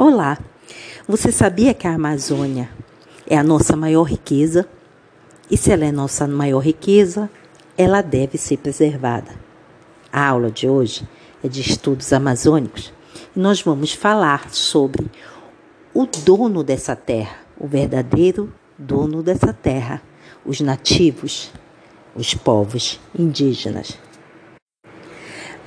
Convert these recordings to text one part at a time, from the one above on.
Olá! Você sabia que a Amazônia é a nossa maior riqueza? E se ela é nossa maior riqueza, ela deve ser preservada. A aula de hoje é de estudos amazônicos e nós vamos falar sobre o dono dessa terra, o verdadeiro dono dessa terra, os nativos, os povos indígenas.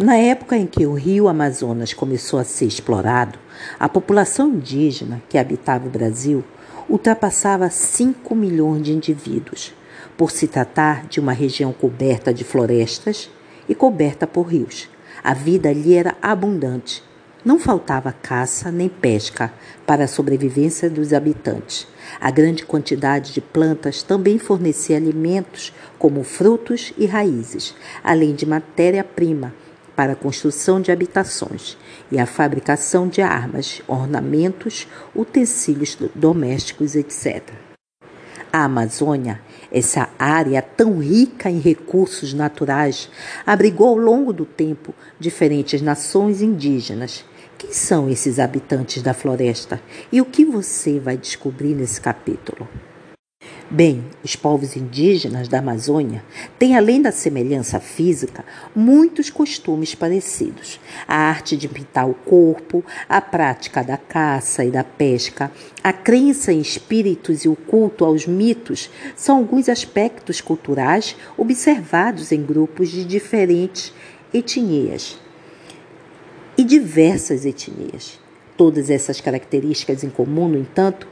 Na época em que o rio Amazonas começou a ser explorado, a população indígena que habitava o Brasil ultrapassava 5 milhões de indivíduos, por se tratar de uma região coberta de florestas e coberta por rios. A vida ali era abundante. Não faltava caça nem pesca para a sobrevivência dos habitantes. A grande quantidade de plantas também fornecia alimentos, como frutos e raízes, além de matéria-prima para a construção de habitações e a fabricação de armas, ornamentos, utensílios domésticos, etc. A Amazônia, essa área tão rica em recursos naturais, abrigou ao longo do tempo diferentes nações indígenas. Quem são esses habitantes da floresta e o que você vai descobrir nesse capítulo? Bem, os povos indígenas da Amazônia têm, além da semelhança física, muitos costumes parecidos. A arte de pintar o corpo, a prática da caça e da pesca, a crença em espíritos e o culto aos mitos são alguns aspectos culturais observados em grupos de diferentes etnias e diversas etnias. Todas essas características em comum, no entanto,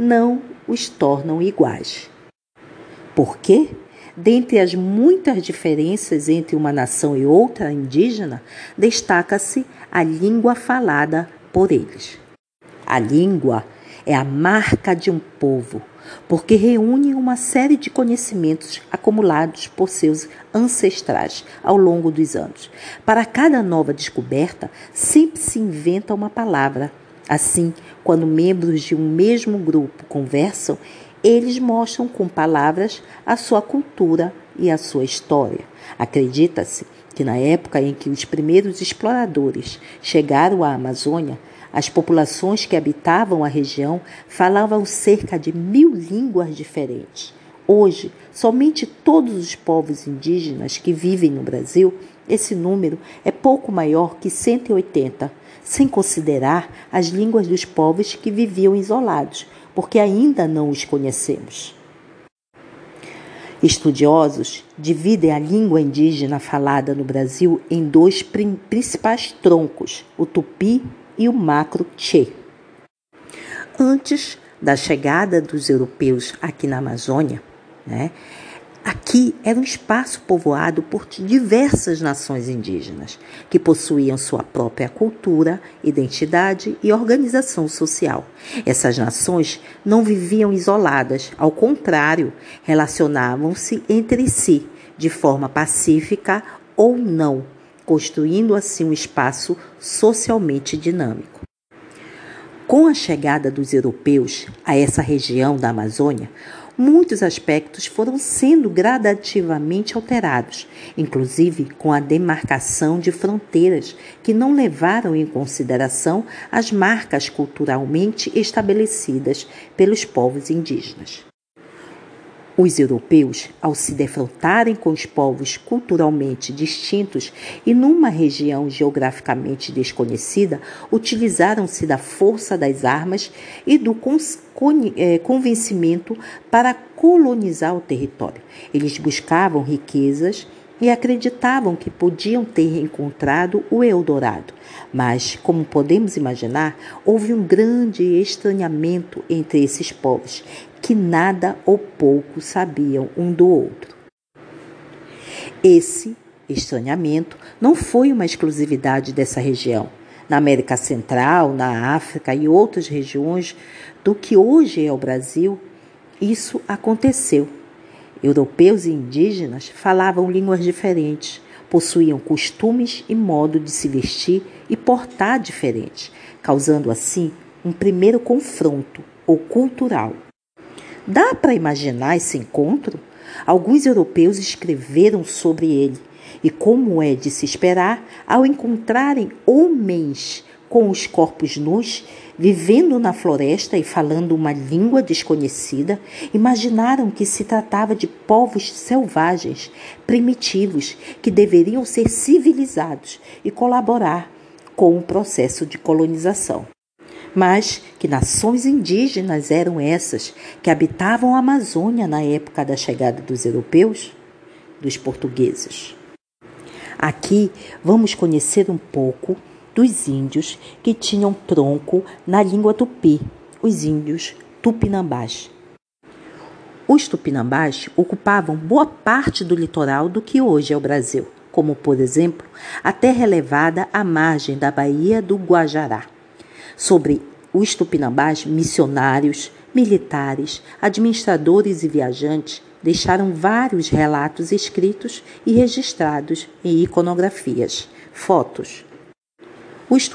não os tornam iguais. Por quê? Dentre as muitas diferenças entre uma nação e outra indígena, destaca-se a língua falada por eles. A língua é a marca de um povo, porque reúne uma série de conhecimentos acumulados por seus ancestrais ao longo dos anos. Para cada nova descoberta, sempre se inventa uma palavra Assim, quando membros de um mesmo grupo conversam, eles mostram com palavras a sua cultura e a sua história. Acredita-se que na época em que os primeiros exploradores chegaram à Amazônia, as populações que habitavam a região falavam cerca de mil línguas diferentes. Hoje, somente todos os povos indígenas que vivem no Brasil, esse número é pouco maior que 180, sem considerar as línguas dos povos que viviam isolados, porque ainda não os conhecemos. Estudiosos dividem a língua indígena falada no Brasil em dois principais troncos, o tupi e o macro-tchê. Antes da chegada dos europeus aqui na Amazônia, né, Aqui era um espaço povoado por diversas nações indígenas, que possuíam sua própria cultura, identidade e organização social. Essas nações não viviam isoladas, ao contrário, relacionavam-se entre si de forma pacífica ou não, construindo assim um espaço socialmente dinâmico. Com a chegada dos europeus a essa região da Amazônia, muitos aspectos foram sendo gradativamente alterados, inclusive com a demarcação de fronteiras que não levaram em consideração as marcas culturalmente estabelecidas pelos povos indígenas. Os europeus, ao se defrontarem com os povos culturalmente distintos e numa região geograficamente desconhecida, utilizaram-se da força das armas e do eh, convencimento para colonizar o território. Eles buscavam riquezas e acreditavam que podiam ter encontrado o Eldorado. Mas, como podemos imaginar, houve um grande estranhamento entre esses povos, que nada ou pouco sabiam um do outro. Esse estranhamento não foi uma exclusividade dessa região. Na América Central, na África e outras regiões do que hoje é o Brasil, isso aconteceu. Europeus e indígenas falavam línguas diferentes, possuíam costumes e modo de se vestir e portar diferentes, causando assim um primeiro confronto ou cultural. Dá para imaginar esse encontro? Alguns europeus escreveram sobre ele, e como é de se esperar, ao encontrarem homens com os corpos nus, vivendo na floresta e falando uma língua desconhecida, imaginaram que se tratava de povos selvagens, primitivos, que deveriam ser civilizados e colaborar com o processo de colonização. Mas que nações indígenas eram essas que habitavam a Amazônia na época da chegada dos europeus? Dos portugueses. Aqui vamos conhecer um pouco dos índios que tinham tronco na língua tupi, os índios tupinambás. Os tupinambás ocupavam boa parte do litoral do que hoje é o Brasil, como, por exemplo, a terra elevada à margem da Baía do Guajará. Sobre os tupinambás, missionários, militares, administradores e viajantes deixaram vários relatos escritos e registrados em iconografias, fotos, os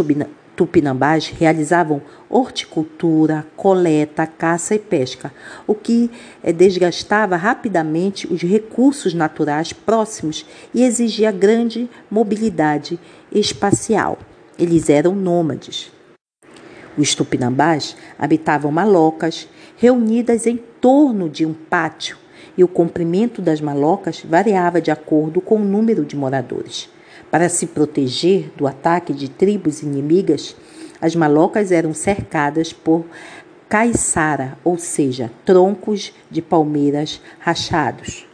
tupinambás realizavam horticultura, coleta, caça e pesca, o que eh, desgastava rapidamente os recursos naturais próximos e exigia grande mobilidade espacial. Eles eram nômades. Os tupinambás habitavam malocas reunidas em torno de um pátio, e o comprimento das malocas variava de acordo com o número de moradores. Para se proteger do ataque de tribos inimigas, as malocas eram cercadas por caiçara, ou seja, troncos de palmeiras rachados.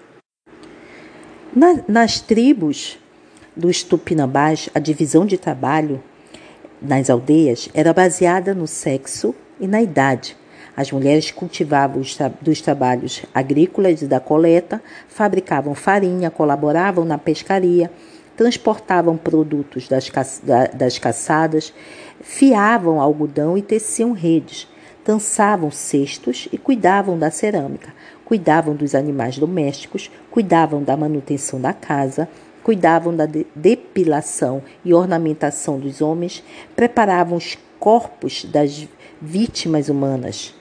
Na, nas tribos dos tupinambás, a divisão de trabalho nas aldeias era baseada no sexo e na idade. As mulheres cultivavam os tra dos trabalhos agrícolas e da coleta, fabricavam farinha, colaboravam na pescaria, transportavam produtos das, das caçadas, fiavam algodão e teciam redes, dançavam cestos e cuidavam da cerâmica, cuidavam dos animais domésticos, cuidavam da manutenção da casa, cuidavam da de depilação e ornamentação dos homens, preparavam os corpos das vítimas humanas.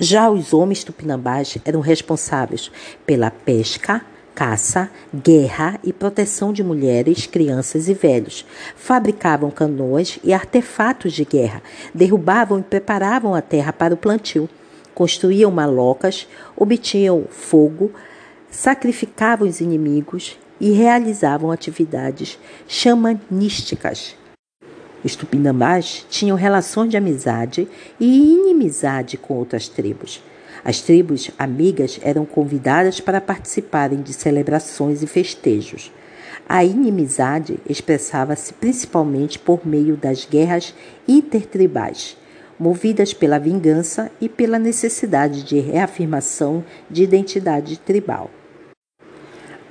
Já os homens tupinambás eram responsáveis pela pesca, caça, guerra e proteção de mulheres, crianças e velhos. Fabricavam canoas e artefatos de guerra, derrubavam e preparavam a terra para o plantio, construíam malocas, obtinham fogo, sacrificavam os inimigos e realizavam atividades xamanísticas. Os tupinambás tinham relações de amizade e inimizade com outras tribos. As tribos amigas eram convidadas para participarem de celebrações e festejos. A inimizade expressava-se principalmente por meio das guerras intertribais, movidas pela vingança e pela necessidade de reafirmação de identidade tribal.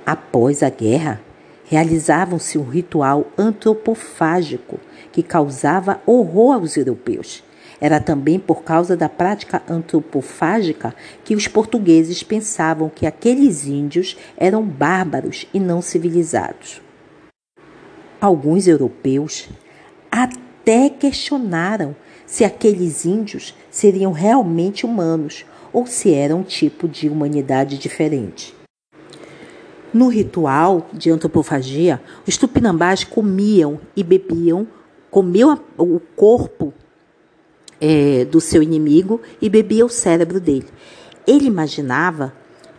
Após a guerra, realizavam-se um ritual antropofágico que causava horror aos europeus era também por causa da prática antropofágica que os portugueses pensavam que aqueles índios eram bárbaros e não civilizados. Alguns europeus até questionaram se aqueles índios seriam realmente humanos ou se eram um tipo de humanidade diferente. No ritual de antropofagia, os tupinambás comiam e bebiam, comiam o corpo é, do seu inimigo e bebia o cérebro dele. Ele imaginava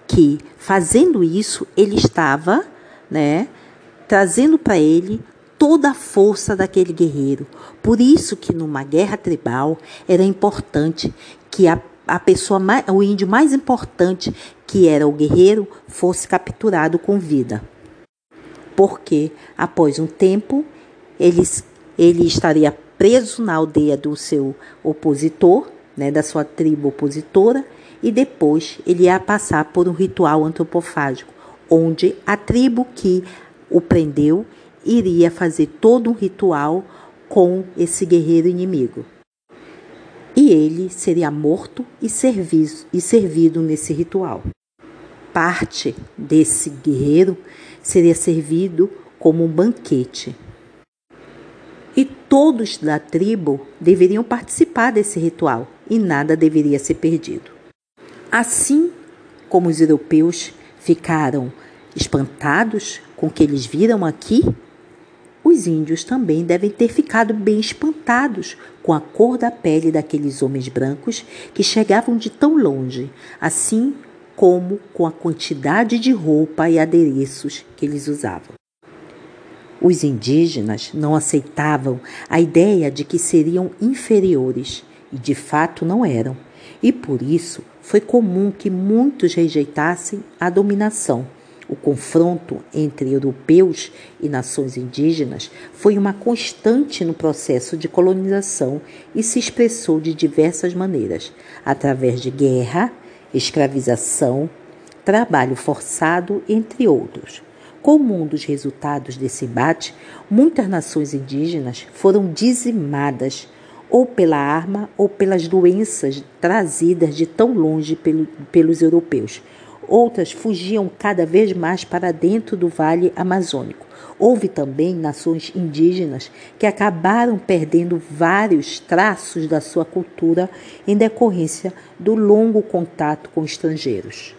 que, fazendo isso, ele estava né, trazendo para ele toda a força daquele guerreiro. Por isso que numa guerra tribal era importante que a, a pessoa, mais, o índio mais importante, que era o guerreiro, fosse capturado com vida. Porque após um tempo eles, ele estaria preso na aldeia do seu opositor, né, da sua tribo opositora, e depois ele ia passar por um ritual antropofágico, onde a tribo que o prendeu iria fazer todo um ritual com esse guerreiro inimigo. E ele seria morto e servido, e servido nesse ritual. Parte desse guerreiro seria servido como um banquete e todos da tribo deveriam participar desse ritual e nada deveria ser perdido. Assim como os europeus ficaram espantados com o que eles viram aqui, Os índios também devem ter ficado bem espantados com a cor da pele daqueles homens brancos que chegavam de tão longe, assim como com a quantidade de roupa e adereços que eles usavam. Os indígenas não aceitavam a ideia de que seriam inferiores, e de fato não eram, e por isso foi comum que muitos rejeitassem a dominação. O confronto entre europeus e nações indígenas foi uma constante no processo de colonização e se expressou de diversas maneiras, através de guerra, escravização, trabalho forçado, entre outros. Como um dos resultados desse embate, muitas nações indígenas foram dizimadas ou pela arma ou pelas doenças trazidas de tão longe pelo, pelos europeus. Outras fugiam cada vez mais para dentro do vale amazônico. Houve também nações indígenas que acabaram perdendo vários traços da sua cultura em decorrência do longo contato com estrangeiros.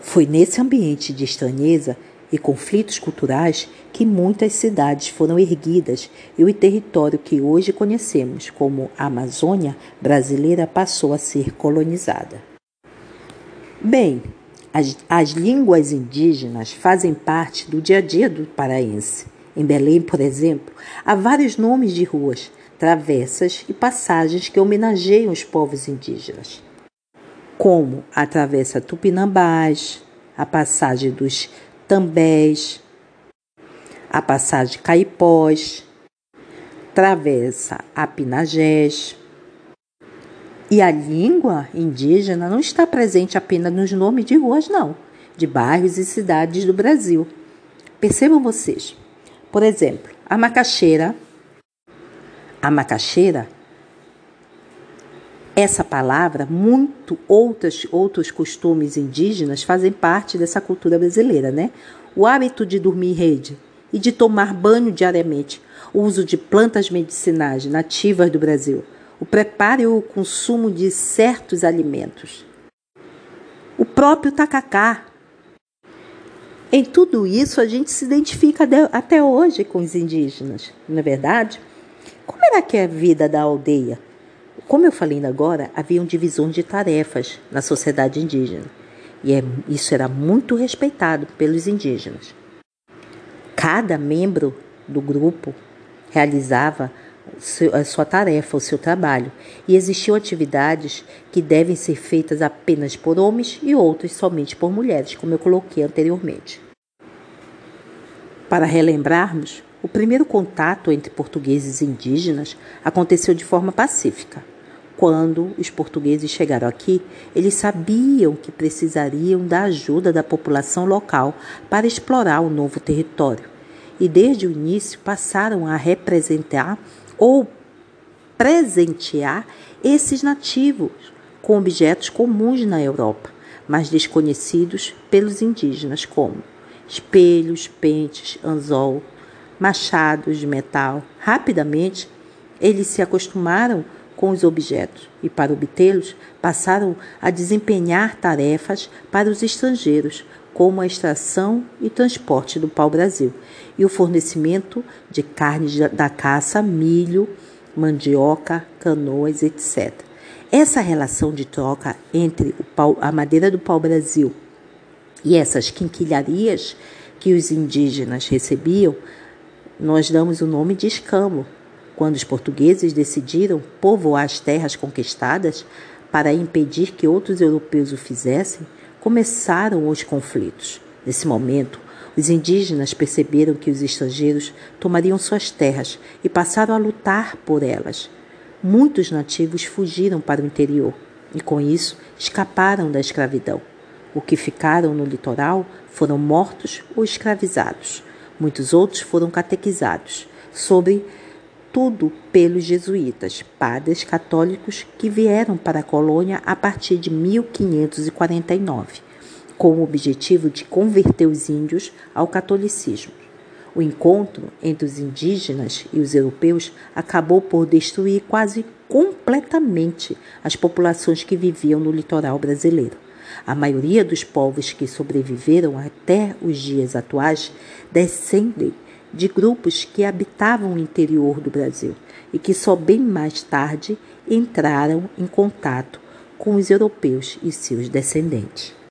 Foi nesse ambiente de estranheza e conflitos culturais que muitas cidades foram erguidas e o território que hoje conhecemos como Amazônia brasileira passou a ser colonizada. Bem, as, as línguas indígenas fazem parte do dia a dia do paraense. Em Belém, por exemplo, há vários nomes de ruas, travessas e passagens que homenageiam os povos indígenas, como a Travessa Tupinambás, a passagem dos Tambés, a passagem Caipós, Travessa Apinagés. E a língua indígena não está presente apenas nos nomes de ruas, não, de bairros e cidades do Brasil. Percebam vocês. Por exemplo, a macaxeira. A macaxeira essa palavra, muito outras, outros costumes indígenas fazem parte dessa cultura brasileira, né? O hábito de dormir em rede e de tomar banho diariamente, o uso de plantas medicinais nativas do Brasil, o preparo e o consumo de certos alimentos. O próprio tacacá. Em tudo isso, a gente se identifica até hoje com os indígenas, não é verdade? Como era que é a vida da aldeia? Como eu falei ainda agora, havia divisões de tarefas na sociedade indígena e é, isso era muito respeitado pelos indígenas. Cada membro do grupo realizava a sua tarefa, o seu trabalho, e existiam atividades que devem ser feitas apenas por homens e outras somente por mulheres, como eu coloquei anteriormente. Para relembrarmos, o primeiro contato entre portugueses e indígenas aconteceu de forma pacífica. Quando os portugueses chegaram aqui, eles sabiam que precisariam da ajuda da população local para explorar o novo território. E desde o início passaram a representar ou presentear esses nativos com objetos comuns na Europa, mas desconhecidos pelos indígenas, como espelhos, pentes, anzol, machados de metal. Rapidamente, eles se acostumaram com os objetos e, para obtê-los, passaram a desempenhar tarefas para os estrangeiros, como a extração e transporte do pau-brasil e o fornecimento de carne da caça, milho, mandioca, canoas, etc. Essa relação de troca entre pau, a madeira do pau-brasil e essas quinquilharias que os indígenas recebiam, nós damos o nome de escamo, quando os portugueses decidiram povoar as terras conquistadas para impedir que outros europeus o fizessem, começaram os conflitos. Nesse momento, os indígenas perceberam que os estrangeiros tomariam suas terras e passaram a lutar por elas. Muitos nativos fugiram para o interior e, com isso, escaparam da escravidão. O que ficaram no litoral foram mortos ou escravizados. Muitos outros foram catequizados sobre tudo pelos jesuítas, padres católicos que vieram para a colônia a partir de 1549, com o objetivo de converter os índios ao catolicismo. O encontro entre os indígenas e os europeus acabou por destruir quase completamente as populações que viviam no litoral brasileiro. A maioria dos povos que sobreviveram até os dias atuais descendem de grupos que habitavam o interior do Brasil e que só bem mais tarde entraram em contato com os europeus e seus descendentes.